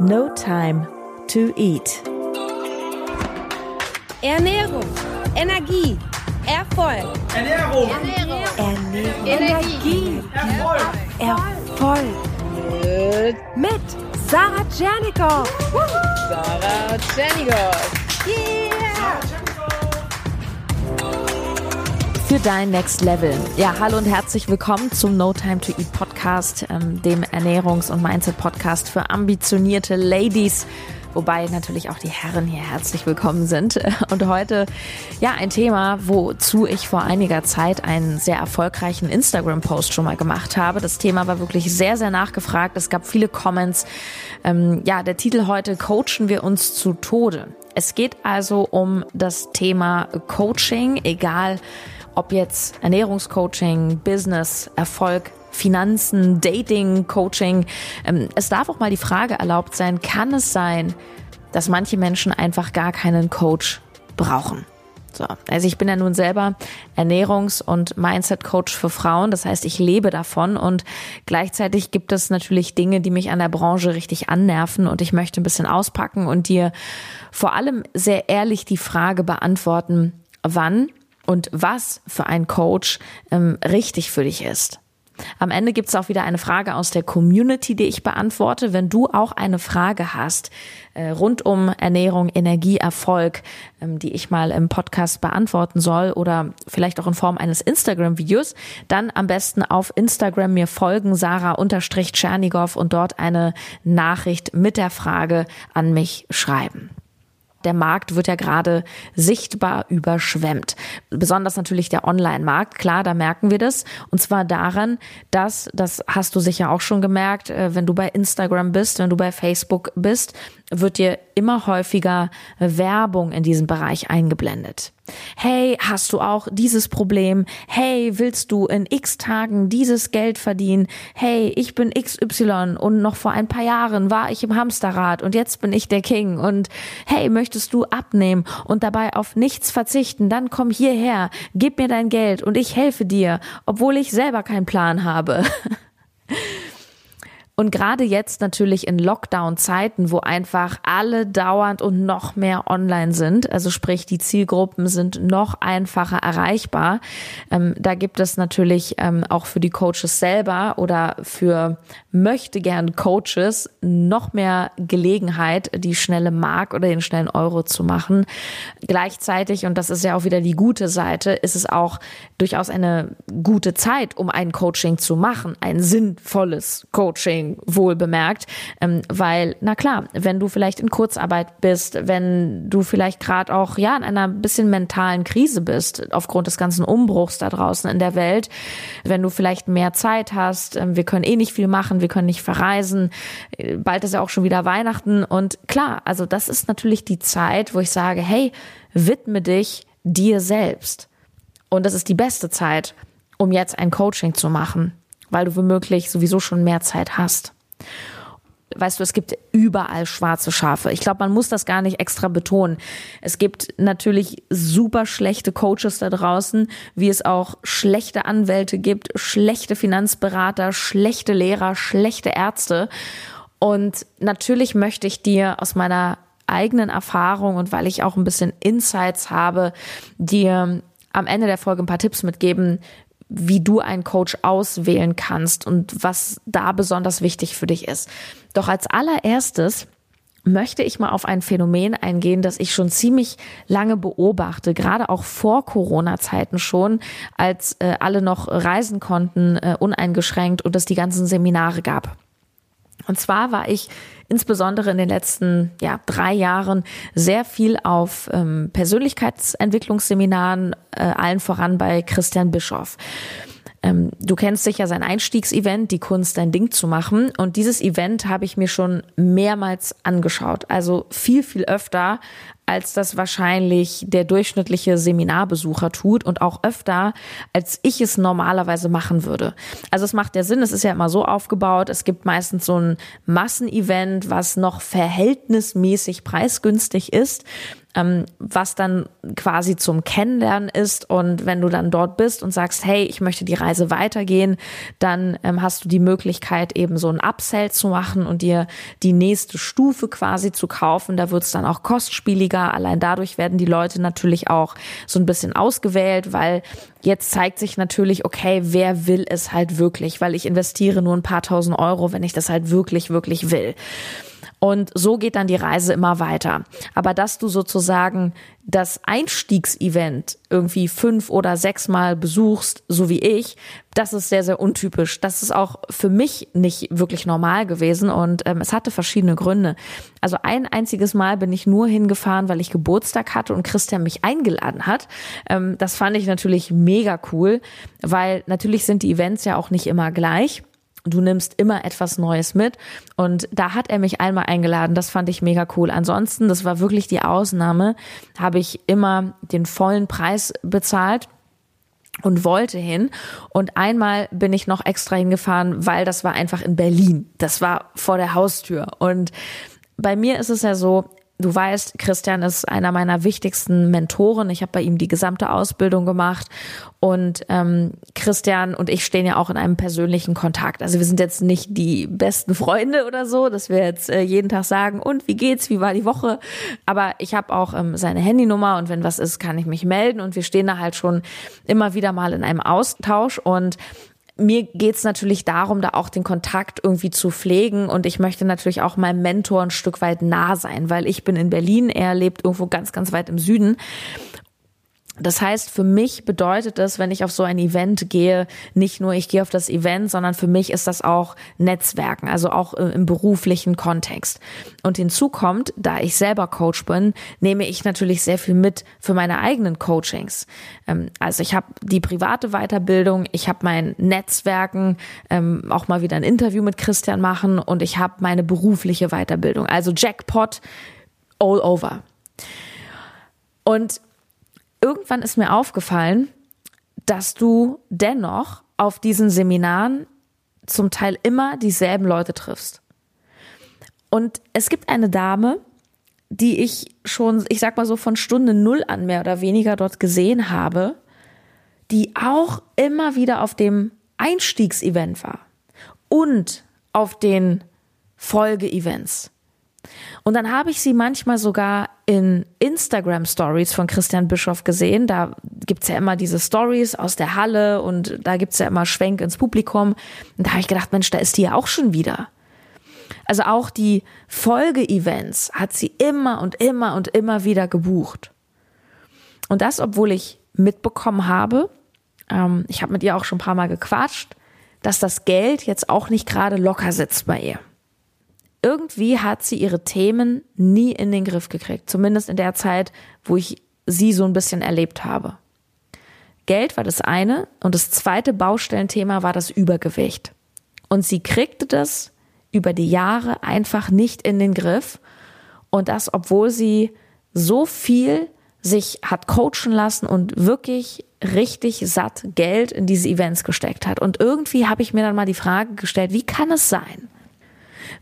No Time to Eat. Ernährung, Energie, Erfolg. Ernährung, Ernährung, Ernährung. Energie, Erfolg. Erfolg. mit Sarah Tschernikow. Sarah Tschernigow. Yeah! Für dein Next Level. Ja, hallo und herzlich willkommen zum No Time to Eat Podcast, ähm, dem Ernährungs- und Mindset-Podcast für ambitionierte Ladies. Wobei natürlich auch die Herren hier herzlich willkommen sind. Und heute, ja, ein Thema, wozu ich vor einiger Zeit einen sehr erfolgreichen Instagram-Post schon mal gemacht habe. Das Thema war wirklich sehr, sehr nachgefragt. Es gab viele Comments. Ähm, ja, der Titel heute, Coachen wir uns zu Tode. Es geht also um das Thema Coaching, egal ob jetzt Ernährungscoaching, Business, Erfolg, Finanzen, Dating, Coaching. Ähm, Es darf auch mal die Frage erlaubt sein, kann es sein, dass manche Menschen einfach gar keinen Coach brauchen? So, also ich bin ja nun selber Ernährungs- und Mindset-Coach für Frauen. Das heißt, ich lebe davon und gleichzeitig gibt es natürlich Dinge, die mich an der Branche richtig annerven und ich möchte ein bisschen auspacken und dir vor allem sehr ehrlich die Frage beantworten, wann und was für ein Coach ähm, richtig für dich ist. Am Ende gibt es auch wieder eine Frage aus der Community, die ich beantworte. Wenn du auch eine Frage hast äh, rund um Ernährung, Energie, Erfolg, ähm, die ich mal im Podcast beantworten soll oder vielleicht auch in Form eines Instagram-Videos, dann am besten auf Instagram mir folgen, Sarah-Tschernigow und dort eine Nachricht mit der Frage an mich schreiben der Markt wird ja gerade sichtbar überschwemmt. Besonders natürlich der Online-Markt. Klar, da merken wir das. Und zwar daran, dass, das hast du sicher auch schon gemerkt, äh, wenn du bei Instagram bist, wenn du bei Facebook bist, wird dir immer häufiger Werbung in diesem Bereich eingeblendet. Hey, hast du auch dieses Problem? Hey, willst du in x Tagen dieses Geld verdienen? Hey, ich bin XY und noch vor ein paar Jahren war ich im Hamsterrad und jetzt bin ich der King und hey, möchtest du abnehmen und dabei auf nichts verzichten? Dann komm hierher, gib mir dein Geld und ich helfe dir, obwohl ich selber keinen Plan habe. Und gerade jetzt natürlich in Lockdown-Zeiten, wo einfach alle dauernd und noch mehr online sind, also sprich die Zielgruppen sind noch einfacher erreichbar, ähm, da gibt es natürlich ähm, auch für die Coaches selber oder für möchte gern Coaches noch mehr Gelegenheit, die schnelle Mark oder den schnellen Euro zu machen. Gleichzeitig, und das ist ja auch wieder die gute Seite, ist es auch durchaus eine gute Zeit, um ein Coaching zu machen, ein sinnvolles Coaching wohl bemerkt, ähm, weil, na klar, wenn du vielleicht in Kurzarbeit bist, wenn du vielleicht gerade auch ja in einer bisschen mentalen Krise bist, aufgrund des ganzen Umbruchs da draußen in der Welt, wenn du vielleicht mehr Zeit hast, ähm, wir können eh nicht viel machen, wir können nicht verreisen, äh, bald ist ja auch schon wieder Weihnachten und klar, also das ist natürlich die Zeit, wo ich sage, hey, widme dich dir selbst. Und das ist die beste Zeit, um jetzt ein Coaching zu machen weil du womöglich sowieso schon mehr Zeit hast. Weißt du, es gibt überall schwarze Schafe. Ich glaube, man muss das gar nicht extra betonen. Es gibt natürlich super schlechte Coaches da draußen, wie es auch schlechte Anwälte gibt, schlechte Finanzberater, schlechte Lehrer, schlechte Ärzte. Und natürlich möchte ich dir aus meiner eigenen Erfahrung und weil ich auch ein bisschen Insights habe, dir am Ende der Folge ein paar Tipps mitgeben, wie du einen Coach auswählen kannst und was da besonders wichtig für dich ist. Doch als allererstes möchte ich mal auf ein Phänomen eingehen, das ich schon ziemlich lange beobachte, gerade auch vor Corona-Zeiten schon, als äh, alle noch reisen konnten, äh, uneingeschränkt und es die ganzen Seminare gab. Und zwar war ich insbesondere in den letzten ja, drei Jahren sehr viel auf ähm, Persönlichkeitsentwicklungsseminaren, äh, allen voran bei Christian Bischoff. Ähm, du kennst sicher sein Einstiegsevent, die Kunst, dein Ding zu machen. Und dieses Event habe ich mir schon mehrmals angeschaut. Also viel, viel öfter als das wahrscheinlich der durchschnittliche Seminarbesucher tut und auch öfter, als ich es normalerweise machen würde. Also es macht ja Sinn, es ist ja immer so aufgebaut, es gibt meistens so ein Massenevent, was noch verhältnismäßig preisgünstig ist ähm, was dann quasi zum Kennenlernen ist. Und wenn du dann dort bist und sagst, hey, ich möchte die Reise weitergehen, dann ähm, hast du die Möglichkeit, eben so ein Upsell zu machen und dir die nächste Stufe quasi zu kaufen. Da wird es dann auch kostspieliger. Allein dadurch werden die Leute natürlich auch so ein bisschen ausgewählt, weil jetzt zeigt sich natürlich, okay, wer will es halt wirklich, weil ich investiere nur ein paar tausend Euro, wenn ich das halt wirklich, wirklich will. Und so geht dann die Reise immer weiter. Aber dass du sozusagen das Einstiegsevent irgendwie fünf oder sechs Mal besuchst, so wie ich, das ist sehr, sehr untypisch. Das ist auch für mich nicht wirklich normal gewesen und ähm, es hatte verschiedene Gründe. Also ein einziges Mal bin ich nur hingefahren, weil ich Geburtstag hatte und Christian mich eingeladen hat. Ähm, das fand ich natürlich mega cool, weil natürlich sind die Events ja auch nicht immer gleich. Du nimmst immer etwas Neues mit. Und da hat er mich einmal eingeladen. Das fand ich mega cool. Ansonsten, das war wirklich die Ausnahme, habe ich immer den vollen Preis bezahlt und wollte hin. Und einmal bin ich noch extra hingefahren, weil das war einfach in Berlin. Das war vor der Haustür. Und bei mir ist es ja so, Du weißt, Christian ist einer meiner wichtigsten Mentoren. Ich habe bei ihm die gesamte Ausbildung gemacht und ähm, Christian und ich stehen ja auch in einem persönlichen Kontakt. Also wir sind jetzt nicht die besten Freunde oder so, dass wir jetzt äh, jeden Tag sagen, und wie geht's, wie war die Woche? Aber ich habe auch ähm, seine Handynummer und wenn was ist, kann ich mich melden und wir stehen da halt schon immer wieder mal in einem Austausch und mir geht's natürlich darum, da auch den Kontakt irgendwie zu pflegen und ich möchte natürlich auch meinem Mentor ein Stück weit nah sein, weil ich bin in Berlin, er lebt irgendwo ganz, ganz weit im Süden das heißt, für mich bedeutet es, wenn ich auf so ein Event gehe, nicht nur ich gehe auf das Event, sondern für mich ist das auch Netzwerken, also auch im beruflichen Kontext. Und hinzu kommt, da ich selber Coach bin, nehme ich natürlich sehr viel mit für meine eigenen Coachings. Ähm, also ich habe die private Weiterbildung, ich habe mein Netzwerken, ähm, auch mal wieder ein Interview mit Christian machen und ich habe meine berufliche Weiterbildung. Also Jackpot all over. Und irgendwann ist mir aufgefallen, dass du dennoch auf diesen Seminaren zum Teil immer dieselben Leute triffst. Und es gibt eine Dame, die ich schon, ich sag mal so von Stunde null an mehr oder weniger dort gesehen habe, die auch immer wieder auf dem Einstiegsevent war und auf den Folgeevents. Und dann habe ich sie manchmal sogar in Instagram Stories von Christian Bischoff gesehen. Da gibt's ja immer diese Stories aus der Halle und da gibt's ja immer Schwenk ins Publikum. Und da habe ich gedacht, Mensch, da ist die ja auch schon wieder. Also auch die Folge-Events hat sie immer und immer und immer wieder gebucht. Und das, obwohl ich mitbekommen habe, ähm, ich habe mit ihr auch schon ein paar Mal gequatscht, dass das Geld jetzt auch nicht gerade locker sitzt bei ihr irgendwie hat sie ihre Themen nie in den Griff gekriegt. Zumindest in der Zeit, wo ich sie so ein bisschen erlebt habe. Geld war das eine und das zweite Baustellenthema war das Übergewicht. Und sie kriegte das über die Jahre einfach nicht in den Griff. Und das, obwohl sie so viel sich hat coachen lassen und wirklich richtig satt Geld in diese Events gesteckt hat. Und irgendwie habe ich mir dann mal die Frage gestellt, wie kann es sein,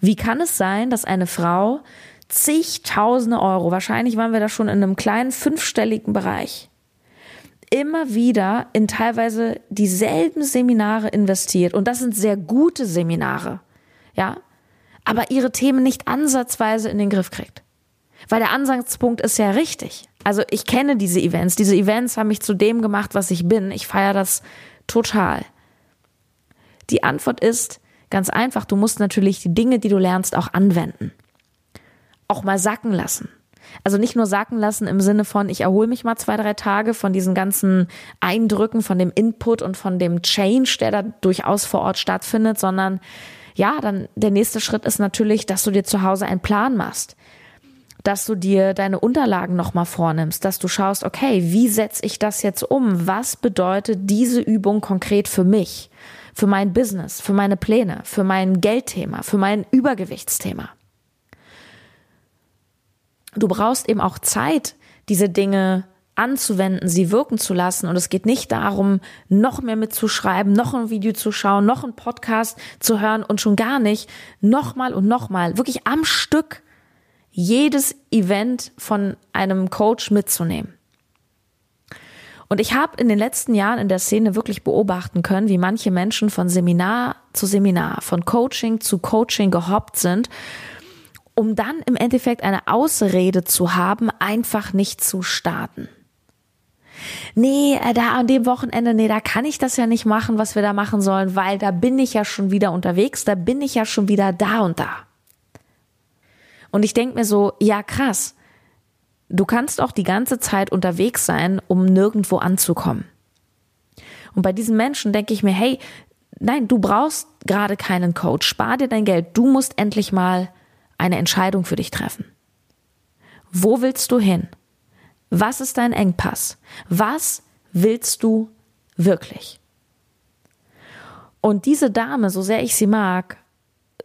wie kann es sein, dass eine Frau zigtausende Euro, wahrscheinlich waren wir da schon in einem kleinen fünfstelligen Bereich, immer wieder in teilweise dieselben Seminare investiert und das sind sehr gute Seminare, ja, aber ihre Themen nicht ansatzweise in den Griff kriegt. Weil der Ansatzpunkt ist ja richtig. Also ich kenne diese Events. Diese Events haben mich zu dem gemacht, was ich bin. Ich feiere das total. Die Antwort ist, Ganz einfach, du musst natürlich die Dinge, die du lernst, auch anwenden. Auch mal sacken lassen. Also nicht nur sacken lassen im Sinne von, ich erhole mich mal zwei, drei Tage von diesen ganzen Eindrücken, von dem Input und von dem Change, der da durchaus vor Ort stattfindet, sondern ja, dann der nächste Schritt ist natürlich, dass du dir zu Hause einen Plan machst. Dass du dir deine Unterlagen nochmal vornimmst, dass du schaust, okay, wie setze ich das jetzt um? Was bedeutet diese Übung konkret für mich? Für mein Business, für meine Pläne, für mein Geldthema, für mein Übergewichtsthema. du brauchst eben auch Zeit, diese Dinge anzuwenden, sie wirken zu lassen. Und es geht nicht darum, noch mehr mitzuschreiben, noch ein Video zu schauen, noch ein Podcast zu hören und schon gar nicht nochmal und nochmal, wirklich am Stück jedes Event von einem Coach mitzunehmen. Und ich habe in den letzten Jahren in der Szene wirklich beobachten können, wie manche Menschen von Seminar zu Seminar, von Coaching zu Coaching gehoppt sind, um dann im Endeffekt eine Ausrede zu haben, einfach nicht zu starten nee, äh, da an dem Wochenende, nee, da kann ich das ja nicht machen, was wir da machen sollen, weil da bin ich ja schon wieder unterwegs, da bin ich ja schon wieder da und da. Und ich denke mir so, ja krass, du kannst auch die ganze Zeit unterwegs sein, um nirgendwo anzukommen. Und bei diesen Menschen denke ich mir, hey, nein, du brauchst gerade keinen Coach, spar dir dein Geld, du musst endlich mal eine Entscheidung für dich treffen. Wo willst du hin? Was ist dein Engpass? Was willst du wirklich? Und diese Dame, so sehr ich sie mag,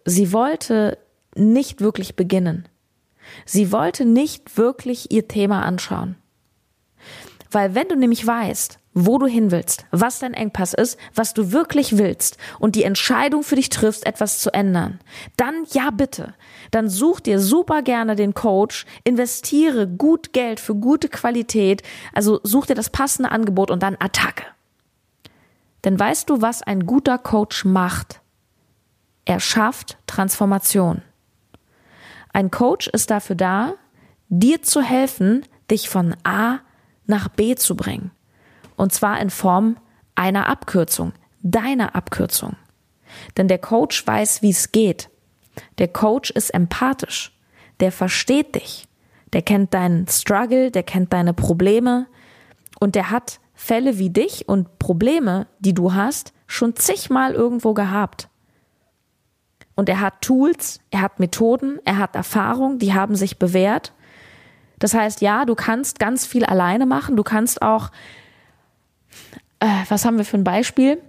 sie wollte nicht wirklich beginnen. Sie wollte nicht wirklich ihr Thema anschauen. Weil wenn du nämlich weißt, wo du hin willst, was dein Engpass ist, was du wirklich willst und die Entscheidung für dich triffst, etwas zu ändern, dann ja bitte, dann such dir super gerne den Coach, investiere gut Geld für gute Qualität, also such dir das passende Angebot und dann Attacke. Denn weißt du, was ein guter Coach macht? Er schafft Transformation. Ein Coach ist dafür da, dir zu helfen, dich von A nach B zu bringen. Und zwar in Form einer Abkürzung, deiner Abkürzung. Denn der Coach weiß, wie es geht. Der Coach ist empathisch. Der versteht dich. Der kennt deinen Struggle, der kennt deine Probleme und der hat Fälle wie dich und Probleme, die du hast, schon zigmal irgendwo gehabt. Und er hat Tools, er hat Methoden, er hat Erfahrung, die haben sich bewährt. Das heißt, ja, du kannst ganz viel alleine machen, du kannst auch äh, was haben wir für ein Beispiel?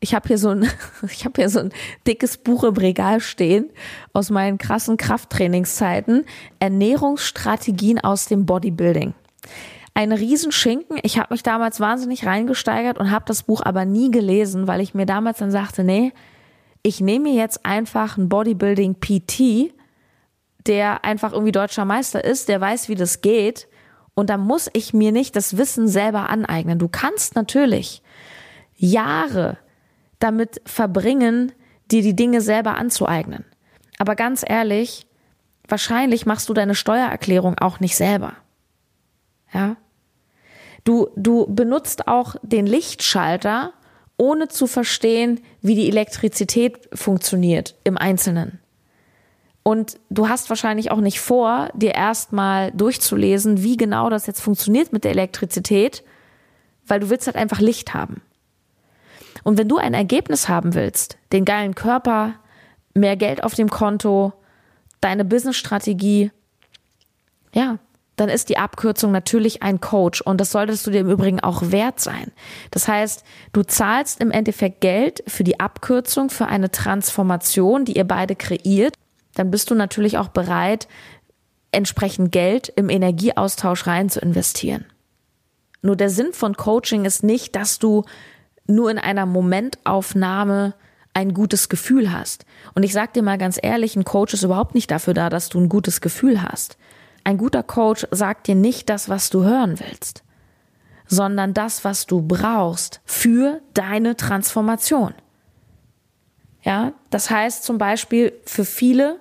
Ich habe hier so ein, ich habe hier so ein dickes Buch im Regal stehen aus meinen krassen Krafttrainingszeiten. Ernährungsstrategien aus dem Bodybuilding. Ein Riesenschinken. Ich habe mich damals wahnsinnig reingesteigert und habe das Buch aber nie gelesen, weil ich mir damals dann sagte, nee, ich nehme jetzt einfach ein Bodybuilding PT, der einfach irgendwie deutscher Meister ist, der weiß, wie das geht und da muss ich mir nicht das Wissen selber aneignen. Du kannst natürlich Jahre damit verbringen, dir die Dinge selber anzueignen. Aber ganz ehrlich, wahrscheinlich machst du deine Steuererklärung auch nicht selber. Ja? Du, du benutzt auch den Lichtschalter, ohne zu verstehen, wie die Elektrizität funktioniert im Einzelnen. Und du hast wahrscheinlich auch nicht vor, dir erstmal durchzulesen, wie genau das jetzt funktioniert mit der Elektrizität, weil du willst halt einfach Licht haben. Und wenn du ein Ergebnis haben willst, den geilen Körper, mehr Geld auf dem Konto, deine Businessstrategie, ja, dann ist die Abkürzung natürlich ein Coach und das solltest du dir im Übrigen auch wert sein. Das heißt, du zahlst im Endeffekt Geld für die Abkürzung, für eine Transformation, die ihr beide kreiert dann bist du natürlich auch bereit, entsprechend Geld im Energieaustausch rein zu investieren. Nur der Sinn von Coaching ist nicht, dass du nur in einer Momentaufnahme ein gutes Gefühl hast. Und ich sag dir mal ganz ehrlich, ein Coach ist überhaupt nicht dafür da, dass du ein gutes Gefühl hast. Ein guter Coach sagt dir nicht das, was du hören willst, sondern das, was du brauchst für deine Transformation. Ja, das heißt zum Beispiel für viele,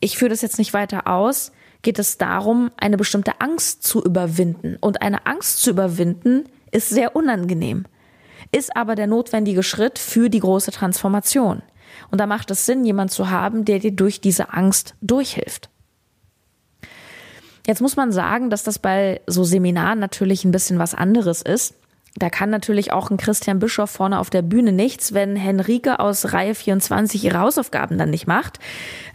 ich führe das jetzt nicht weiter aus, geht es darum, eine bestimmte Angst zu überwinden. Und eine Angst zu überwinden ist sehr unangenehm, ist aber der notwendige Schritt für die große Transformation. Und da macht es Sinn, jemand zu haben, der dir durch diese Angst durchhilft. Jetzt muss man sagen, dass das bei so Seminaren natürlich ein bisschen was anderes ist. Da kann natürlich auch ein Christian Bischof vorne auf der Bühne nichts, wenn Henrike aus Reihe 24 ihre Hausaufgaben dann nicht macht.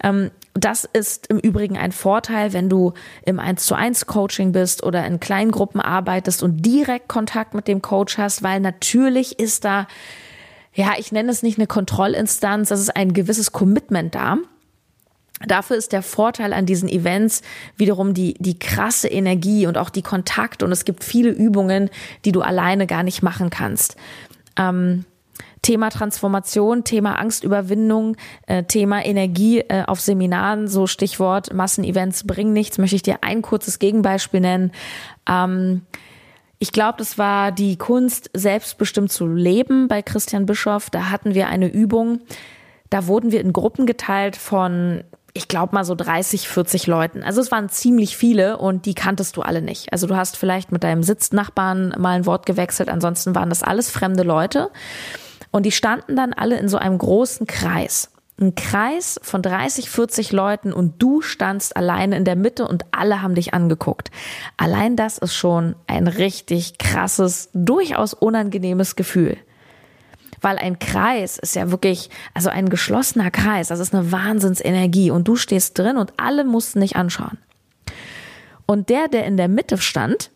Ähm, das ist im Übrigen ein Vorteil, wenn du im 1 zu 1 Coaching bist oder in kleinen Gruppen arbeitest und direkt Kontakt mit dem Coach hast, weil natürlich ist da, ja, ich nenne es nicht eine Kontrollinstanz, das ist ein gewisses Commitment da. Dafür ist der Vorteil an diesen Events wiederum die, die krasse Energie und auch die Kontakt. Und es gibt viele Übungen, die du alleine gar nicht machen kannst. Ähm, Thema Transformation, Thema Angstüberwindung, äh, Thema Energie äh, auf Seminaren, so Stichwort Massenevents bringen nichts, möchte ich dir ein kurzes Gegenbeispiel nennen. Ähm, ich glaube, das war die Kunst, selbstbestimmt zu leben bei Christian Bischoff. Da hatten wir eine Übung. Da wurden wir in Gruppen geteilt von, ich glaube mal so 30, 40 Leuten. Also es waren ziemlich viele und die kanntest du alle nicht. Also du hast vielleicht mit deinem Sitznachbarn mal ein Wort gewechselt. Ansonsten waren das alles fremde Leute. Und die standen dann alle in so einem großen Kreis ein Kreis von 30, 40 Leuten und du standst alleine in der Mitte und alle haben dich angeguckt. Allein das ist schon ein richtig krasses, durchaus unangenehmes Gefühl. Weil ein Kreis ist ja wirklich, also ein geschlossener Kreis, das ist eine Wahnsinnsenergie und du stehst drin und alle mussten dich anschauen. Und der, der in der Mitte stand,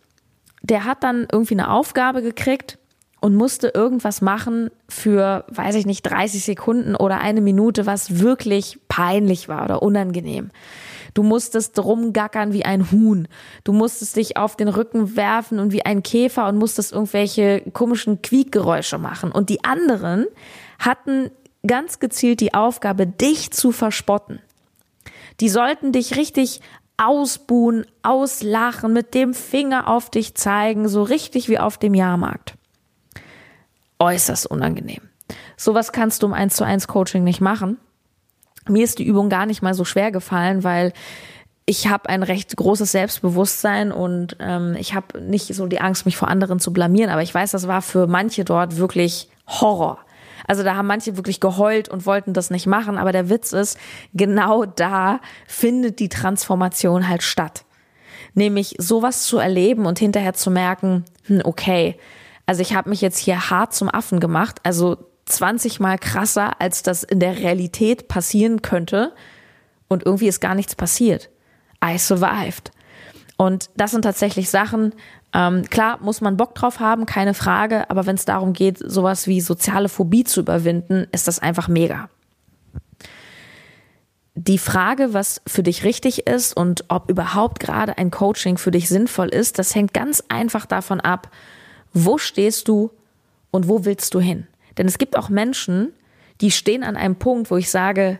der hat dann irgendwie eine Aufgabe gekriegt, und musste irgendwas machen für, weiß ich nicht, 30 Sekunden oder eine Minute, was wirklich peinlich war oder unangenehm. Du musstest rumgackern wie ein Huhn. Du musstest dich auf den Rücken werfen und wie ein Käfer und musstest irgendwelche komischen Quiekgeräusche machen. Und die anderen hatten ganz gezielt die Aufgabe, dich zu verspotten. Die sollten dich richtig ausbuhen, auslachen, mit dem Finger auf dich zeigen, so richtig wie auf dem Jahrmarkt äußerst unangenehm. Sowas kannst du im 1 zu 1 Coaching nicht machen. Mir ist die Übung gar nicht mal so schwer gefallen, weil ich habe ein recht großes Selbstbewusstsein und ähm, ich habe nicht so die Angst, mich vor anderen zu blamieren. Aber ich weiß, das war für manche dort wirklich Horror. Also da haben manche wirklich geheult und wollten das nicht machen. Aber der Witz ist, genau da findet die Transformation halt statt. Nämlich sowas zu erleben und hinterher zu merken, hm, okay, also ich habe mich jetzt hier hart zum Affen gemacht, also 20 mal krasser, als das in der Realität passieren könnte. Und irgendwie ist gar nichts passiert. I survived. Und das sind tatsächlich Sachen, ähm, klar muss man Bock drauf haben, keine Frage, aber wenn es darum geht, sowas wie soziale Phobie zu überwinden, ist das einfach mega. Die Frage, was für dich richtig ist und ob überhaupt gerade ein Coaching für dich sinnvoll ist, das hängt ganz einfach davon ab, wo stehst du und wo willst du hin? Denn es gibt auch Menschen, die stehen an einem Punkt, wo ich sage,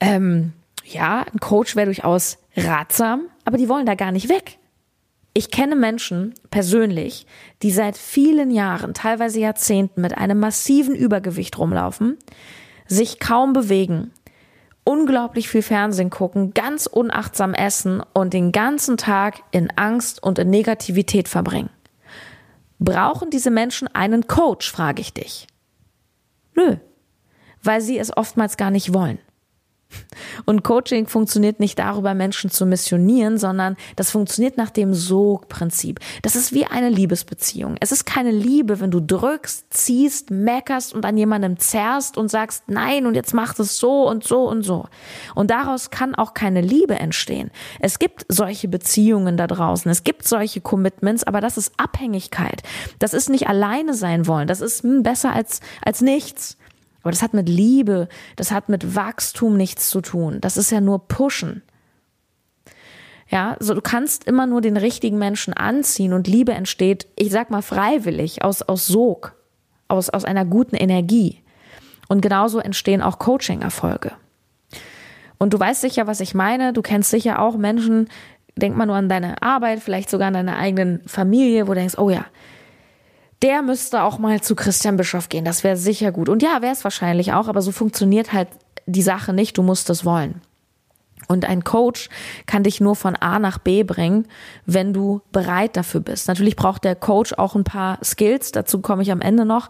ähm, ja, ein Coach wäre durchaus ratsam, aber die wollen da gar nicht weg. Ich kenne Menschen persönlich, die seit vielen Jahren, teilweise Jahrzehnten mit einem massiven Übergewicht rumlaufen, sich kaum bewegen, unglaublich viel Fernsehen gucken, ganz unachtsam essen und den ganzen Tag in Angst und in Negativität verbringen. Brauchen diese Menschen einen Coach, frage ich dich. Nö, weil sie es oftmals gar nicht wollen. Und Coaching funktioniert nicht darüber, Menschen zu missionieren, sondern das funktioniert nach dem Sogprinzip. Das ist wie eine Liebesbeziehung. Es ist keine Liebe, wenn du drückst, ziehst, meckerst und an jemandem zerrst und sagst, nein, und jetzt macht es so und so und so. Und daraus kann auch keine Liebe entstehen. Es gibt solche Beziehungen da draußen. Es gibt solche Commitments, aber das ist Abhängigkeit. Das ist nicht alleine sein wollen. Das ist hm, besser als, als nichts. Aber das hat mit Liebe, das hat mit Wachstum nichts zu tun. Das ist ja nur Pushen. Ja, so du kannst immer nur den richtigen Menschen anziehen und Liebe entsteht, ich sag mal freiwillig, aus, aus Sog, aus, aus einer guten Energie. Und genauso entstehen auch Coaching-Erfolge. Und du weißt sicher, was ich meine. Du kennst sicher auch Menschen, denk mal nur an deine Arbeit, vielleicht sogar an deine eigenen Familie, wo du denkst, oh ja, der müsste auch mal zu Christian Bischof gehen. Das wäre sicher gut. Und ja, wäre es wahrscheinlich auch, aber so funktioniert halt die Sache nicht. Du musst es wollen. Und ein Coach kann dich nur von A nach B bringen, wenn du bereit dafür bist. Natürlich braucht der Coach auch ein paar Skills, dazu komme ich am Ende noch.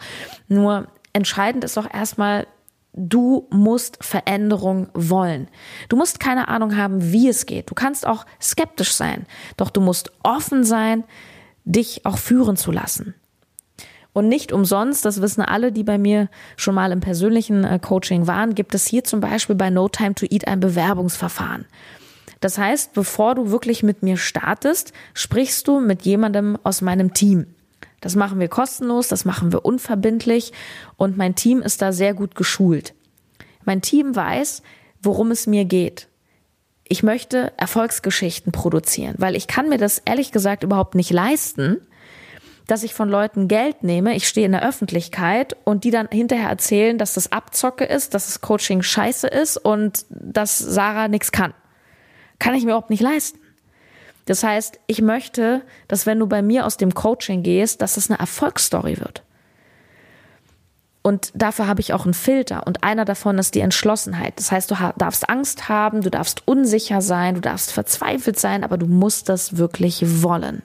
Nur entscheidend ist doch erstmal, du musst Veränderung wollen. Du musst keine Ahnung haben, wie es geht. Du kannst auch skeptisch sein, doch du musst offen sein, dich auch führen zu lassen. Und nicht umsonst, das wissen alle, die bei mir schon mal im persönlichen äh, Coaching waren, gibt es hier zum Beispiel bei No Time to Eat ein Bewerbungsverfahren. Das heißt, bevor du wirklich mit mir startest, sprichst du mit jemandem aus meinem Team. Das machen wir kostenlos, das machen wir unverbindlich und mein Team ist da sehr gut geschult. Mein Team weiß, worum es mir geht. ich möchte Erfolgsgeschichten produzieren, weil ich kann mir das ehrlich gesagt überhaupt nicht leisten, dass ich von Leuten Geld nehme, ich stehe in der Öffentlichkeit und die dann hinterher erzählen, dass das Abzocke ist, dass das Coaching scheiße ist und dass Sarah nichts kann. Kann ich mir überhaupt nicht leisten. Das heißt, ich möchte, dass wenn du bei mir aus dem Coaching gehst, dass es eine Erfolgsstory wird. Und dafür habe ich auch einen Filter. Und einer davon ist die Entschlossenheit. Das heißt, du darfst Angst haben, du darfst unsicher sein, du darfst verzweifelt sein, aber du musst das wirklich wollen.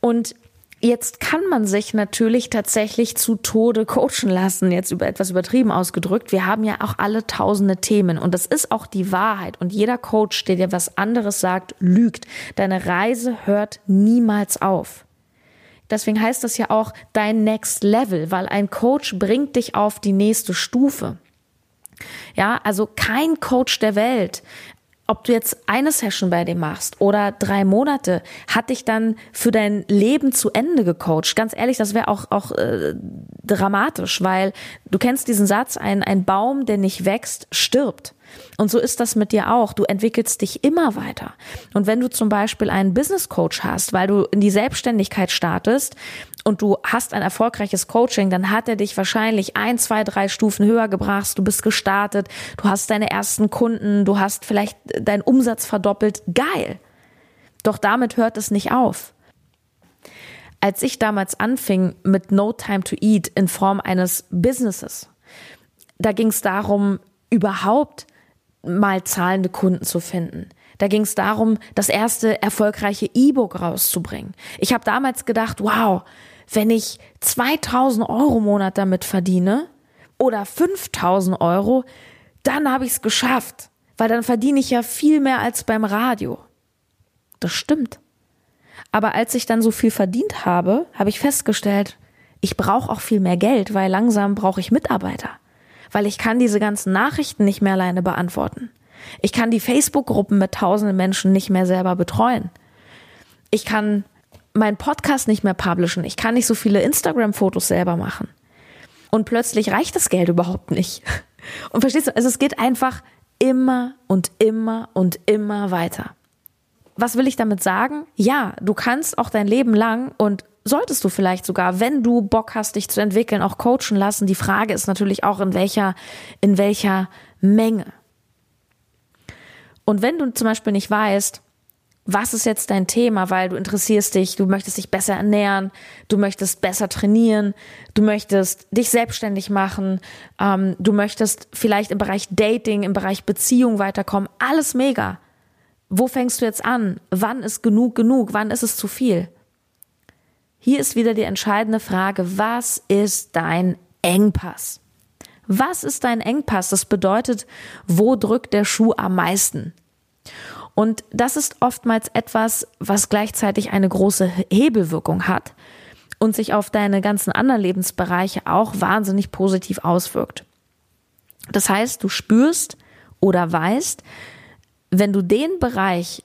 Und Jetzt kann man sich natürlich tatsächlich zu Tode coachen lassen, jetzt über etwas übertrieben ausgedrückt. Wir haben ja auch alle tausende Themen und das ist auch die Wahrheit. Und jeder Coach, der dir was anderes sagt, lügt. Deine Reise hört niemals auf. Deswegen heißt das ja auch dein Next Level, weil ein Coach bringt dich auf die nächste Stufe. Ja, also kein Coach der Welt ob du jetzt eine Session bei dem machst oder drei Monate, hat dich dann für dein Leben zu Ende gecoacht. Ganz ehrlich, das wäre auch, auch äh, dramatisch, weil du kennst diesen Satz, ein, ein Baum, der nicht wächst, stirbt. Und so ist das mit dir auch. Du entwickelst dich immer weiter. Und wenn du zum Beispiel einen Business Coach hast, weil du in die Selbstständigkeit startest und du hast ein erfolgreiches Coaching, dann hat er dich wahrscheinlich ein, zwei, drei Stufen höher gebracht. Du bist gestartet, du hast deine ersten Kunden, du hast vielleicht deinen Umsatz verdoppelt. Geil. Doch damit hört es nicht auf. Als ich damals anfing mit No Time to Eat in Form eines Businesses, da ging es darum, überhaupt mal zahlende Kunden zu finden. Da ging es darum, das erste erfolgreiche E-Book rauszubringen. Ich habe damals gedacht, wow, wenn ich 2000 Euro im Monat damit verdiene oder 5000 Euro, dann habe ich es geschafft, weil dann verdiene ich ja viel mehr als beim Radio. Das stimmt. Aber als ich dann so viel verdient habe, habe ich festgestellt, ich brauche auch viel mehr Geld, weil langsam brauche ich Mitarbeiter weil ich kann diese ganzen Nachrichten nicht mehr alleine beantworten. Ich kann die Facebook-Gruppen mit tausenden Menschen nicht mehr selber betreuen. Ich kann meinen Podcast nicht mehr publishen. Ich kann nicht so viele Instagram-Fotos selber machen. Und plötzlich reicht das Geld überhaupt nicht. Und verstehst du, also es geht einfach immer und immer und immer weiter. Was will ich damit sagen? Ja, du kannst auch dein Leben lang und solltest du vielleicht sogar, wenn du Bock hast, dich zu entwickeln, auch coachen lassen. Die Frage ist natürlich auch, in welcher, in welcher Menge. Und wenn du zum Beispiel nicht weißt, was ist jetzt dein Thema, weil du interessierst dich, du möchtest dich besser ernähren, du möchtest besser trainieren, du möchtest dich selbstständig machen, ähm, du möchtest vielleicht im Bereich Dating, im Bereich Beziehung weiterkommen, alles mega. Wo fängst du jetzt an? Wann ist genug genug? Wann ist es zu viel? Hier ist wieder die entscheidende Frage, was ist dein Engpass? Was ist dein Engpass? Das bedeutet, wo drückt der Schuh am meisten? Und das ist oftmals etwas, was gleichzeitig eine große Hebelwirkung hat und sich auf deine ganzen anderen Lebensbereiche auch wahnsinnig positiv auswirkt. Das heißt, du spürst oder weißt, wenn du den Bereich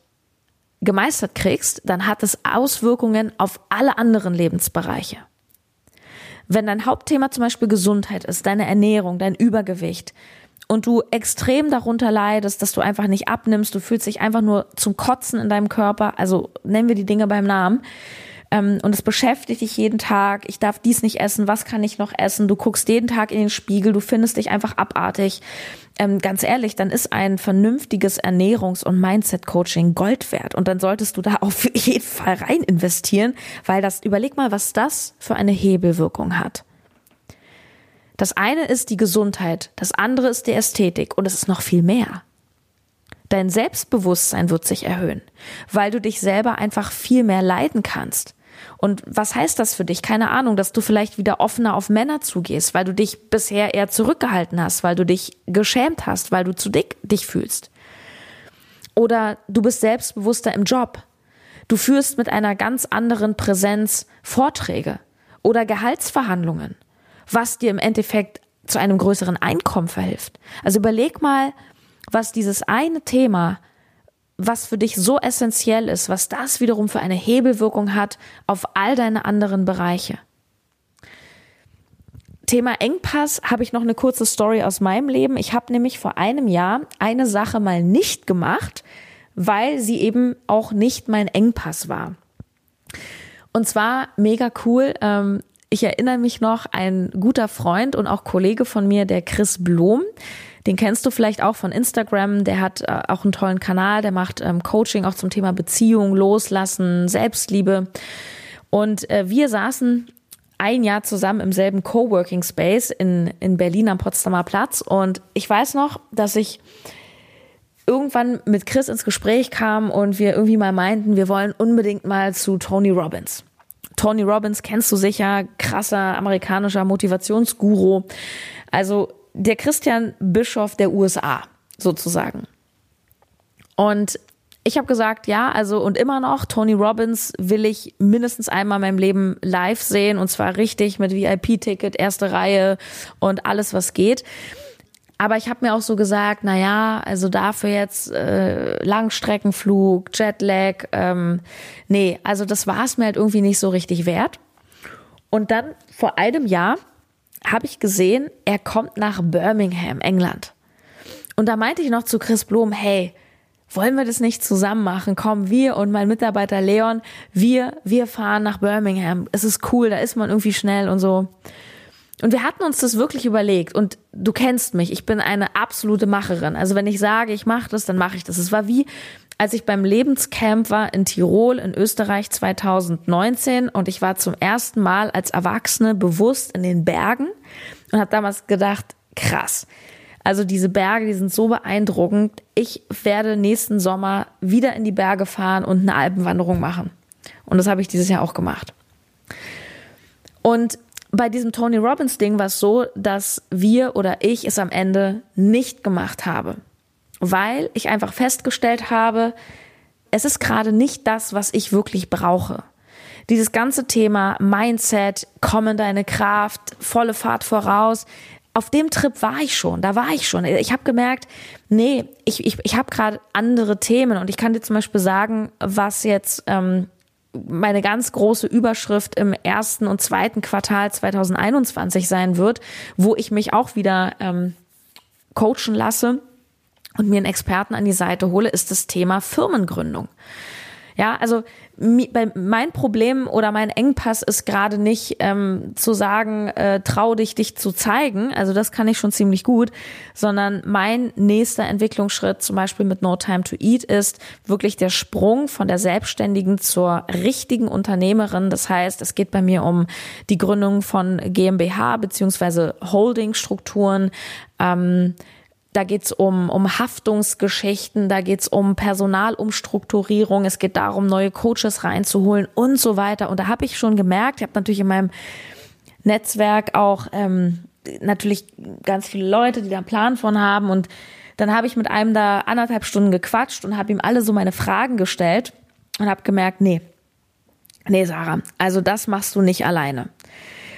gemeistert kriegst, dann hat es Auswirkungen auf alle anderen Lebensbereiche. Wenn dein Hauptthema zum Beispiel Gesundheit ist, deine Ernährung, dein Übergewicht und du extrem darunter leidest, dass du einfach nicht abnimmst, du fühlst dich einfach nur zum Kotzen in deinem Körper, also nennen wir die Dinge beim Namen, ähm, und es beschäftigt dich jeden Tag, ich darf dies nicht essen, was kann ich noch essen, du guckst jeden Tag in den Spiegel, du findest dich einfach abartig, ähm, ganz ehrlich, dann ist ein vernünftiges Ernährungs- und Mindset-Coaching Gold wert. Und dann solltest du da auf jeden Fall rein investieren, weil das, überleg mal, was das für eine Hebelwirkung hat. Das eine ist die Gesundheit, das andere ist die Ästhetik und es ist noch viel mehr. Dein Selbstbewusstsein wird sich erhöhen, weil du dich selber einfach viel mehr leiden kannst. Und was heißt das für dich? Keine Ahnung, dass du vielleicht wieder offener auf Männer zugehst, weil du dich bisher eher zurückgehalten hast, weil du dich geschämt hast, weil du zu dick dich fühlst. Oder du bist selbstbewusster im Job. Du führst mit einer ganz anderen Präsenz Vorträge oder Gehaltsverhandlungen, was dir im Endeffekt zu einem größeren Einkommen verhilft. Also überleg mal, was dieses eine Thema was für dich so essentiell ist, was das wiederum für eine Hebelwirkung hat auf all deine anderen Bereiche. Thema Engpass habe ich noch eine kurze Story aus meinem Leben. Ich habe nämlich vor einem Jahr eine Sache mal nicht gemacht, weil sie eben auch nicht mein Engpass war. Und zwar mega cool. Ähm, ich erinnere mich noch, ein guter Freund und auch Kollege von mir, der Chris Blom, den kennst du vielleicht auch von Instagram. Der hat äh, auch einen tollen Kanal, der macht ähm, Coaching auch zum Thema Beziehung, Loslassen, Selbstliebe. Und äh, wir saßen ein Jahr zusammen im selben Coworking Space in, in Berlin am Potsdamer Platz. Und ich weiß noch, dass ich irgendwann mit Chris ins Gespräch kam und wir irgendwie mal meinten, wir wollen unbedingt mal zu Tony Robbins. Tony Robbins kennst du sicher, krasser amerikanischer Motivationsguru. Also der Christian Bischof der USA sozusagen. Und ich habe gesagt, ja, also und immer noch, Tony Robbins will ich mindestens einmal in meinem Leben live sehen und zwar richtig mit VIP-Ticket, erste Reihe und alles, was geht. Aber ich habe mir auch so gesagt, na ja, also dafür jetzt äh, Langstreckenflug, Jetlag, ähm, nee, also das war es mir halt irgendwie nicht so richtig wert. Und dann vor einem Jahr habe ich gesehen, er kommt nach Birmingham, England. Und da meinte ich noch zu Chris Blum, hey, wollen wir das nicht zusammen machen? Komm, wir und mein Mitarbeiter Leon, wir, wir fahren nach Birmingham. Es ist cool, da ist man irgendwie schnell und so. Und wir hatten uns das wirklich überlegt. Und du kennst mich, ich bin eine absolute Macherin. Also wenn ich sage, ich mache das, dann mache ich das. Es war wie, als ich beim Lebenscamp war in Tirol in Österreich 2019 und ich war zum ersten Mal als Erwachsene bewusst in den Bergen und habe damals gedacht, krass. Also diese Berge, die sind so beeindruckend. Ich werde nächsten Sommer wieder in die Berge fahren und eine Alpenwanderung machen. Und das habe ich dieses Jahr auch gemacht. Und bei diesem Tony Robbins Ding war es so, dass wir oder ich es am Ende nicht gemacht habe, weil ich einfach festgestellt habe, es ist gerade nicht das, was ich wirklich brauche. Dieses ganze Thema Mindset, komm in deine Kraft, volle Fahrt voraus, auf dem Trip war ich schon, da war ich schon. Ich habe gemerkt, nee, ich, ich, ich habe gerade andere Themen und ich kann dir zum Beispiel sagen, was jetzt ähm, meine ganz große Überschrift im ersten und zweiten Quartal 2021 sein wird, wo ich mich auch wieder ähm, coachen lasse und mir einen Experten an die Seite hole, ist das Thema Firmengründung. Ja, also mein Problem oder mein Engpass ist gerade nicht ähm, zu sagen, äh, trau dich, dich zu zeigen. Also das kann ich schon ziemlich gut, sondern mein nächster Entwicklungsschritt, zum Beispiel mit No Time to Eat, ist wirklich der Sprung von der Selbstständigen zur richtigen Unternehmerin. Das heißt, es geht bei mir um die Gründung von GmbH beziehungsweise Holdingstrukturen. Ähm, da geht's um, um Haftungsgeschichten, da geht's um Personalumstrukturierung, es geht darum, neue Coaches reinzuholen und so weiter. Und da habe ich schon gemerkt, ich habe natürlich in meinem Netzwerk auch ähm, natürlich ganz viele Leute, die da einen Plan von haben. Und dann habe ich mit einem da anderthalb Stunden gequatscht und habe ihm alle so meine Fragen gestellt und habe gemerkt, nee, nee, Sarah, also das machst du nicht alleine.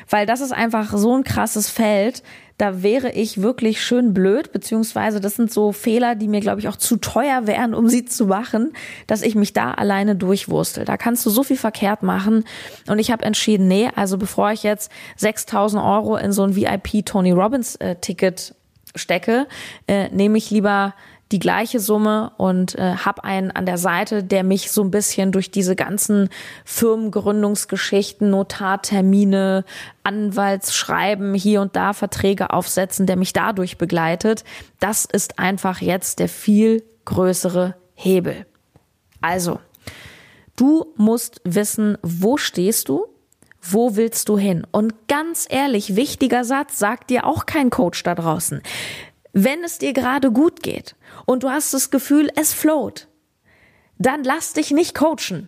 Weil das ist einfach so ein krasses Feld, da wäre ich wirklich schön blöd, beziehungsweise das sind so Fehler, die mir, glaube ich, auch zu teuer wären, um sie zu machen, dass ich mich da alleine durchwurstel. Da kannst du so viel verkehrt machen. Und ich habe entschieden, nee, also bevor ich jetzt 6000 Euro in so ein VIP Tony Robbins äh, Ticket stecke, äh, nehme ich lieber die gleiche Summe und äh, habe einen an der Seite, der mich so ein bisschen durch diese ganzen Firmengründungsgeschichten, Notartermine, Anwaltsschreiben, hier und da Verträge aufsetzen, der mich dadurch begleitet. Das ist einfach jetzt der viel größere Hebel. Also, du musst wissen, wo stehst du? Wo willst du hin? Und ganz ehrlich, wichtiger Satz sagt dir auch kein Coach da draußen. Wenn es dir gerade gut geht und du hast das Gefühl, es float, dann lass dich nicht coachen.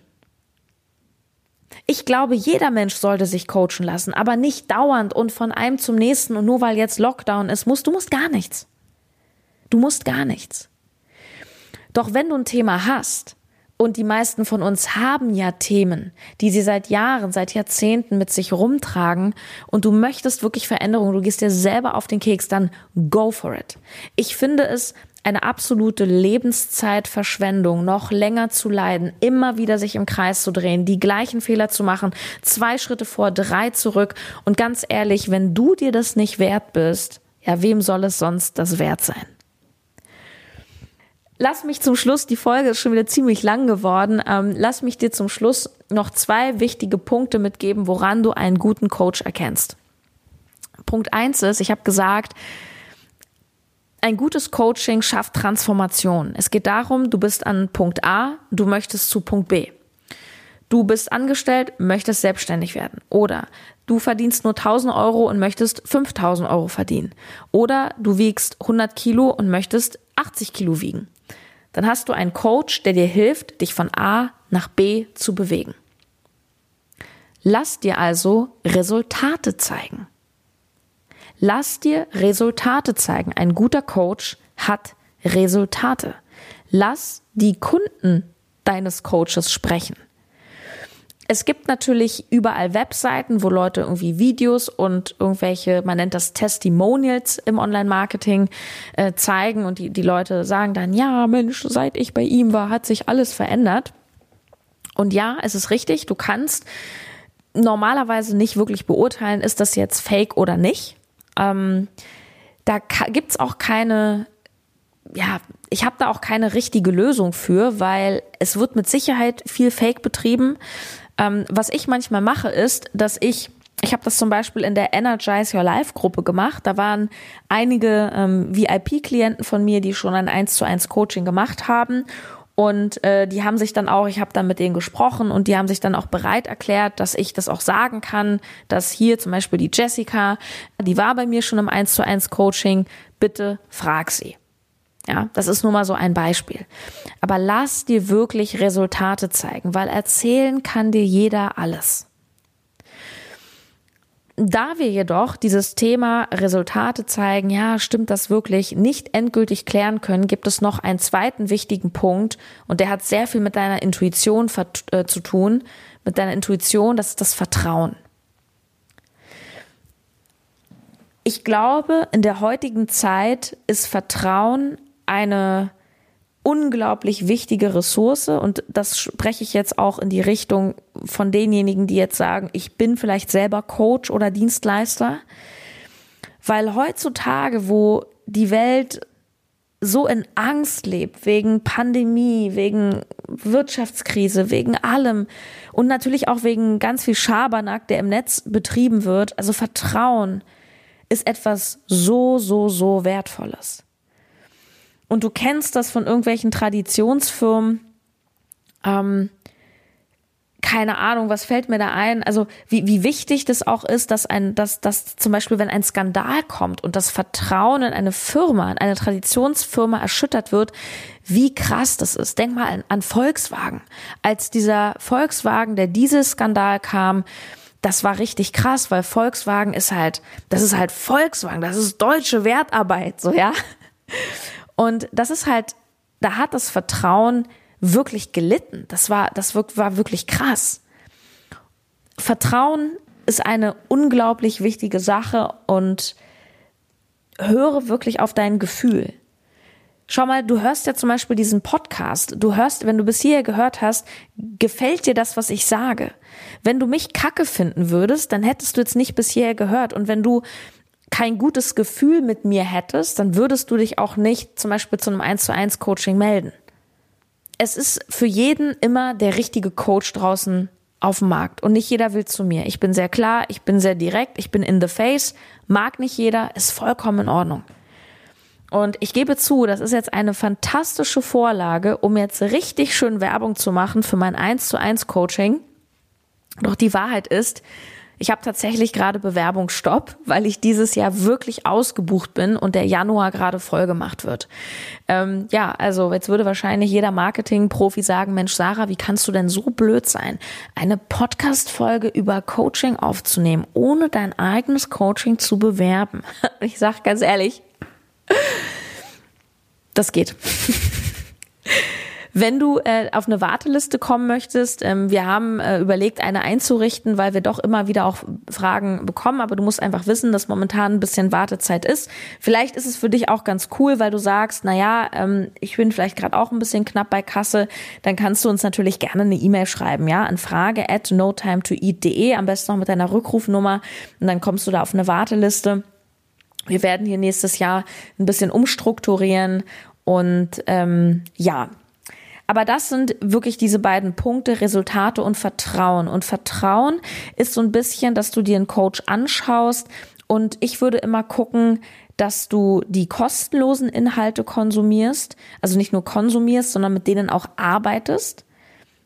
Ich glaube, jeder Mensch sollte sich coachen lassen, aber nicht dauernd und von einem zum nächsten und nur weil jetzt Lockdown ist, musst du musst gar nichts. Du musst gar nichts. Doch wenn du ein Thema hast, und die meisten von uns haben ja Themen, die sie seit Jahren, seit Jahrzehnten mit sich rumtragen. Und du möchtest wirklich Veränderungen, du gehst dir selber auf den Keks, dann go for it. Ich finde es eine absolute Lebenszeitverschwendung, noch länger zu leiden, immer wieder sich im Kreis zu drehen, die gleichen Fehler zu machen, zwei Schritte vor, drei zurück. Und ganz ehrlich, wenn du dir das nicht wert bist, ja, wem soll es sonst das wert sein? Lass mich zum Schluss, die Folge ist schon wieder ziemlich lang geworden, ähm, lass mich dir zum Schluss noch zwei wichtige Punkte mitgeben, woran du einen guten Coach erkennst. Punkt eins ist, ich habe gesagt, ein gutes Coaching schafft Transformation. Es geht darum, du bist an Punkt A, du möchtest zu Punkt B. Du bist angestellt, möchtest selbstständig werden. Oder du verdienst nur 1000 Euro und möchtest 5000 Euro verdienen. Oder du wiegst 100 Kilo und möchtest 80 Kilo wiegen. Dann hast du einen Coach, der dir hilft, dich von A nach B zu bewegen. Lass dir also Resultate zeigen. Lass dir Resultate zeigen. Ein guter Coach hat Resultate. Lass die Kunden deines Coaches sprechen. Es gibt natürlich überall Webseiten, wo Leute irgendwie Videos und irgendwelche, man nennt das Testimonials im Online-Marketing äh, zeigen und die, die Leute sagen dann, ja, Mensch, seit ich bei ihm war, hat sich alles verändert. Und ja, es ist richtig, du kannst normalerweise nicht wirklich beurteilen, ist das jetzt fake oder nicht. Ähm, da gibt's auch keine, ja, ich habe da auch keine richtige Lösung für, weil es wird mit Sicherheit viel Fake betrieben. Ähm, was ich manchmal mache, ist, dass ich ich habe das zum Beispiel in der Energize Your Life Gruppe gemacht. Da waren einige ähm, VIP-Klienten von mir, die schon ein 1 zu 1 Coaching gemacht haben. Und äh, die haben sich dann auch, ich habe dann mit denen gesprochen und die haben sich dann auch bereit erklärt, dass ich das auch sagen kann, dass hier zum Beispiel die Jessica, die war bei mir schon im 1 zu 1 Coaching, bitte frag sie. Ja, das ist nur mal so ein Beispiel. Aber lass dir wirklich Resultate zeigen, weil erzählen kann dir jeder alles. Da wir jedoch dieses Thema Resultate zeigen, ja, stimmt das wirklich, nicht endgültig klären können, gibt es noch einen zweiten wichtigen Punkt und der hat sehr viel mit deiner Intuition äh, zu tun, mit deiner Intuition, das ist das Vertrauen. Ich glaube, in der heutigen Zeit ist Vertrauen eine unglaublich wichtige Ressource und das spreche ich jetzt auch in die Richtung von denjenigen, die jetzt sagen, ich bin vielleicht selber Coach oder Dienstleister, weil heutzutage, wo die Welt so in Angst lebt, wegen Pandemie, wegen Wirtschaftskrise, wegen allem und natürlich auch wegen ganz viel Schabernack, der im Netz betrieben wird. Also Vertrauen ist etwas so, so, so Wertvolles und du kennst das von irgendwelchen Traditionsfirmen, ähm, keine Ahnung, was fällt mir da ein? Also wie, wie wichtig das auch ist, dass ein, dass, dass zum Beispiel, wenn ein Skandal kommt und das Vertrauen in eine Firma, in eine Traditionsfirma erschüttert wird, wie krass das ist. Denk mal an, an Volkswagen. Als dieser Volkswagen, der dieses Skandal kam, das war richtig krass, weil Volkswagen ist halt, das ist halt Volkswagen, das ist deutsche Wertarbeit, so ja. Und das ist halt, da hat das Vertrauen wirklich gelitten. Das war, das war wirklich krass. Vertrauen ist eine unglaublich wichtige Sache und höre wirklich auf dein Gefühl. Schau mal, du hörst ja zum Beispiel diesen Podcast. Du hörst, wenn du bis hierher gehört hast, gefällt dir das, was ich sage? Wenn du mich kacke finden würdest, dann hättest du jetzt nicht bis hierher gehört. Und wenn du kein gutes Gefühl mit mir hättest, dann würdest du dich auch nicht zum Beispiel zu einem 1 zu 1 Coaching melden. Es ist für jeden immer der richtige Coach draußen auf dem Markt und nicht jeder will zu mir. Ich bin sehr klar, ich bin sehr direkt, ich bin in the face, mag nicht jeder, ist vollkommen in Ordnung. Und ich gebe zu, das ist jetzt eine fantastische Vorlage, um jetzt richtig schön Werbung zu machen für mein 1 zu 1 Coaching. Doch die Wahrheit ist, ich habe tatsächlich gerade Bewerbungsstopp, weil ich dieses Jahr wirklich ausgebucht bin und der Januar gerade voll gemacht wird. Ähm, ja, also jetzt würde wahrscheinlich jeder Marketing-Profi sagen, Mensch, Sarah, wie kannst du denn so blöd sein, eine Podcast-Folge über Coaching aufzunehmen, ohne dein eigenes Coaching zu bewerben? Ich sag ganz ehrlich, das geht. Wenn du äh, auf eine Warteliste kommen möchtest, ähm, wir haben äh, überlegt, eine einzurichten, weil wir doch immer wieder auch Fragen bekommen, aber du musst einfach wissen, dass momentan ein bisschen Wartezeit ist. Vielleicht ist es für dich auch ganz cool, weil du sagst, na ja, ähm, ich bin vielleicht gerade auch ein bisschen knapp bei Kasse, dann kannst du uns natürlich gerne eine E-Mail schreiben, ja, an frage at notimetoeat.de, am besten noch mit deiner Rückrufnummer und dann kommst du da auf eine Warteliste. Wir werden hier nächstes Jahr ein bisschen umstrukturieren und ähm, ja, aber das sind wirklich diese beiden Punkte, Resultate und Vertrauen. Und Vertrauen ist so ein bisschen, dass du dir einen Coach anschaust. Und ich würde immer gucken, dass du die kostenlosen Inhalte konsumierst. Also nicht nur konsumierst, sondern mit denen auch arbeitest.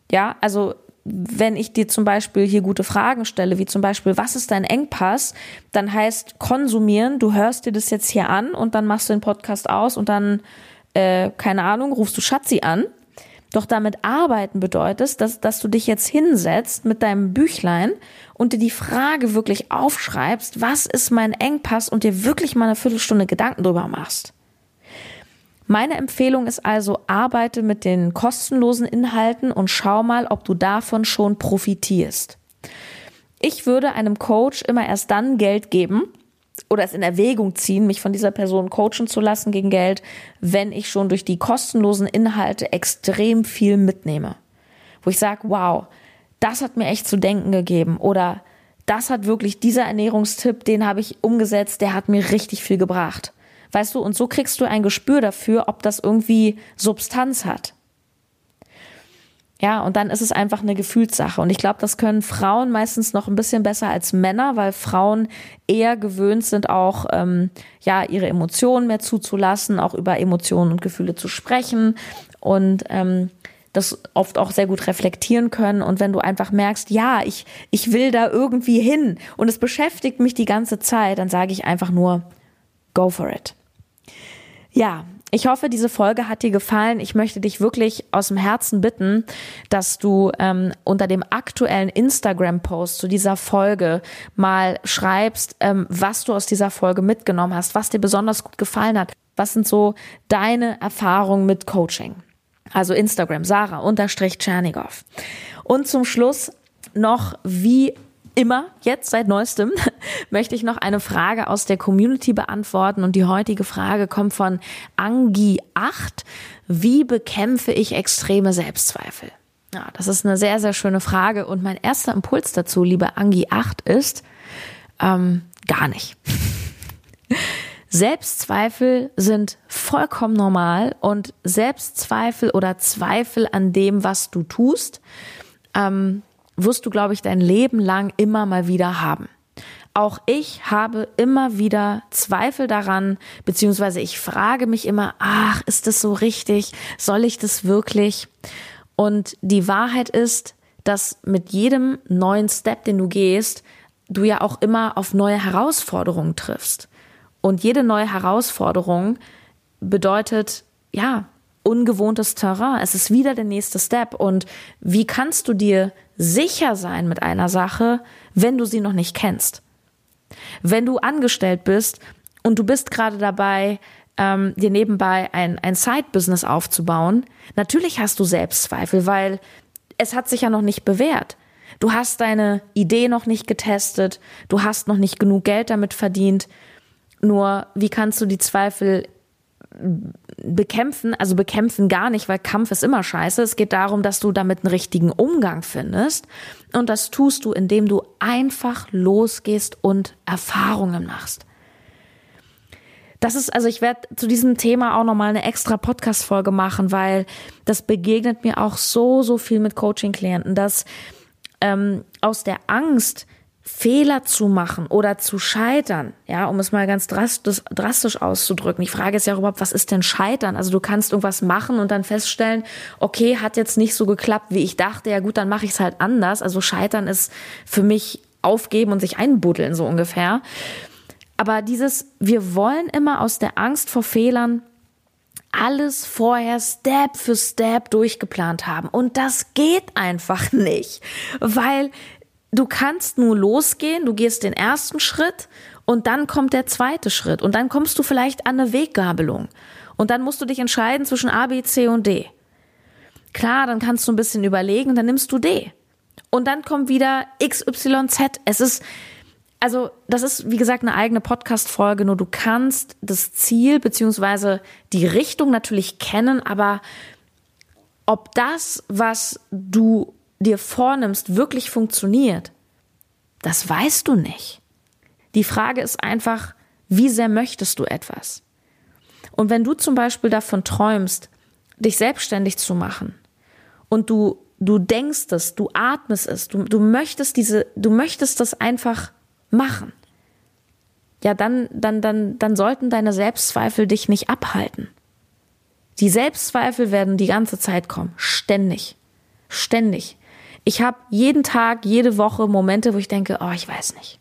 Ja, also wenn ich dir zum Beispiel hier gute Fragen stelle, wie zum Beispiel, was ist dein Engpass, dann heißt konsumieren, du hörst dir das jetzt hier an und dann machst du den Podcast aus und dann, äh, keine Ahnung, rufst du Schatzi an doch damit arbeiten bedeutet, dass, dass du dich jetzt hinsetzt mit deinem Büchlein und dir die Frage wirklich aufschreibst, was ist mein Engpass und dir wirklich mal eine Viertelstunde Gedanken drüber machst. Meine Empfehlung ist also, arbeite mit den kostenlosen Inhalten und schau mal, ob du davon schon profitierst. Ich würde einem Coach immer erst dann Geld geben, oder es in Erwägung ziehen, mich von dieser Person coachen zu lassen gegen Geld, wenn ich schon durch die kostenlosen Inhalte extrem viel mitnehme. Wo ich sage, wow, das hat mir echt zu denken gegeben oder das hat wirklich dieser Ernährungstipp, den habe ich umgesetzt, der hat mir richtig viel gebracht. Weißt du, und so kriegst du ein Gespür dafür, ob das irgendwie Substanz hat. Ja, und dann ist es einfach eine Gefühlssache. Und ich glaube, das können Frauen meistens noch ein bisschen besser als Männer, weil Frauen eher gewöhnt sind, auch ähm, ja ihre Emotionen mehr zuzulassen, auch über Emotionen und Gefühle zu sprechen und ähm, das oft auch sehr gut reflektieren können. Und wenn du einfach merkst, ja, ich, ich will da irgendwie hin und es beschäftigt mich die ganze Zeit, dann sage ich einfach nur, go for it. Ja, ich hoffe, diese Folge hat dir gefallen. Ich möchte dich wirklich aus dem Herzen bitten, dass du ähm, unter dem aktuellen Instagram-Post zu dieser Folge mal schreibst, ähm, was du aus dieser Folge mitgenommen hast, was dir besonders gut gefallen hat. Was sind so deine Erfahrungen mit Coaching? Also Instagram, Sarah unterstrich Tschernigow. Und zum Schluss noch, wie immer, jetzt seit neuestem, möchte ich noch eine Frage aus der Community beantworten. Und die heutige Frage kommt von Angi8. Wie bekämpfe ich extreme Selbstzweifel? Ja, das ist eine sehr, sehr schöne Frage. Und mein erster Impuls dazu, liebe Angi8, ist ähm, gar nicht. Selbstzweifel sind vollkommen normal und Selbstzweifel oder Zweifel an dem, was du tust, ähm, wirst du, glaube ich, dein Leben lang immer mal wieder haben. Auch ich habe immer wieder Zweifel daran, beziehungsweise ich frage mich immer, ach, ist das so richtig? Soll ich das wirklich? Und die Wahrheit ist, dass mit jedem neuen Step, den du gehst, du ja auch immer auf neue Herausforderungen triffst. Und jede neue Herausforderung bedeutet, ja, ungewohntes Terrain. Es ist wieder der nächste Step. Und wie kannst du dir sicher sein mit einer Sache, wenn du sie noch nicht kennst? Wenn du angestellt bist und du bist gerade dabei, ähm, dir nebenbei ein, ein Side-Business aufzubauen, natürlich hast du Selbstzweifel, weil es hat sich ja noch nicht bewährt. Du hast deine Idee noch nicht getestet, du hast noch nicht genug Geld damit verdient. Nur wie kannst du die Zweifel bekämpfen, also bekämpfen gar nicht, weil Kampf ist immer scheiße. Es geht darum, dass du damit einen richtigen Umgang findest. Und das tust du, indem du einfach losgehst und Erfahrungen machst. Das ist, also ich werde zu diesem Thema auch nochmal eine extra Podcast-Folge machen, weil das begegnet mir auch so, so viel mit Coaching-Klienten, dass ähm, aus der Angst, Fehler zu machen oder zu scheitern, ja, um es mal ganz drastisch, drastisch auszudrücken. Die Frage ist ja überhaupt, was ist denn Scheitern? Also du kannst irgendwas machen und dann feststellen, okay, hat jetzt nicht so geklappt, wie ich dachte, ja gut, dann mache ich es halt anders. Also Scheitern ist für mich aufgeben und sich einbuddeln, so ungefähr. Aber dieses, wir wollen immer aus der Angst vor Fehlern alles vorher Step für Step durchgeplant haben. Und das geht einfach nicht, weil du kannst nur losgehen, du gehst den ersten Schritt und dann kommt der zweite Schritt und dann kommst du vielleicht an eine Weggabelung und dann musst du dich entscheiden zwischen A, B, C und D. klar, dann kannst du ein bisschen überlegen und dann nimmst du D. Und dann kommt wieder XYZ. Es ist, also das ist, wie gesagt, eine eigene Podcast-Folge, nur du kannst das Ziel beziehungsweise die Richtung natürlich kennen, aber ob das, was du dir vornimmst, wirklich funktioniert, das weißt du nicht. Die Frage ist einfach, wie sehr möchtest du etwas? Und wenn du zum Beispiel davon träumst, dich selbstständig zu machen und du, du denkst es, du atmest es, du, du möchtest diese, du möchtest das einfach machen, ja, dann, dann, dann, dann sollten deine Selbstzweifel dich nicht abhalten. Die Selbstzweifel werden die ganze Zeit kommen, ständig, ständig. Ich habe jeden Tag, jede Woche Momente, wo ich denke, oh, ich weiß nicht.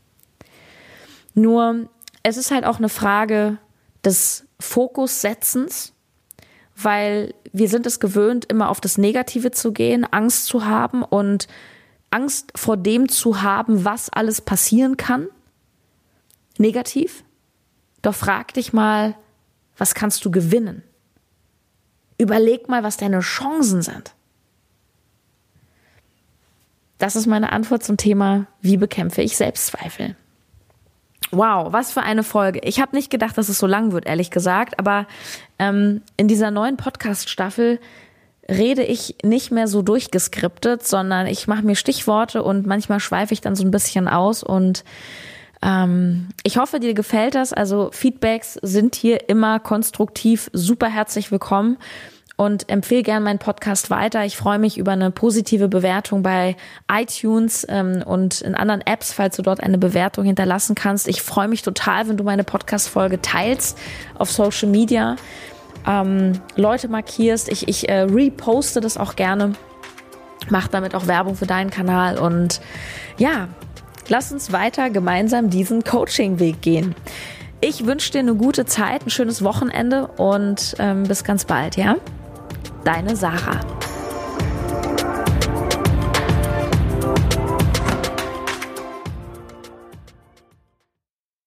Nur es ist halt auch eine Frage des Fokussetzens, weil wir sind es gewöhnt, immer auf das Negative zu gehen, Angst zu haben und Angst vor dem zu haben, was alles passieren kann. Negativ. Doch frag dich mal, was kannst du gewinnen? Überleg mal, was deine Chancen sind. Das ist meine Antwort zum Thema, wie bekämpfe ich Selbstzweifel. Wow, was für eine Folge. Ich habe nicht gedacht, dass es so lang wird, ehrlich gesagt, aber ähm, in dieser neuen Podcast-Staffel rede ich nicht mehr so durchgeskriptet, sondern ich mache mir Stichworte und manchmal schweife ich dann so ein bisschen aus und ähm, ich hoffe, dir gefällt das. Also Feedbacks sind hier immer konstruktiv, super herzlich willkommen und empfehle gerne meinen Podcast weiter. Ich freue mich über eine positive Bewertung bei iTunes ähm, und in anderen Apps, falls du dort eine Bewertung hinterlassen kannst. Ich freue mich total, wenn du meine Podcast-Folge teilst auf Social Media, ähm, Leute markierst. Ich, ich äh, reposte das auch gerne, mach damit auch Werbung für deinen Kanal und ja, lass uns weiter gemeinsam diesen Coaching-Weg gehen. Ich wünsche dir eine gute Zeit, ein schönes Wochenende und ähm, bis ganz bald, ja? Deine Sarah.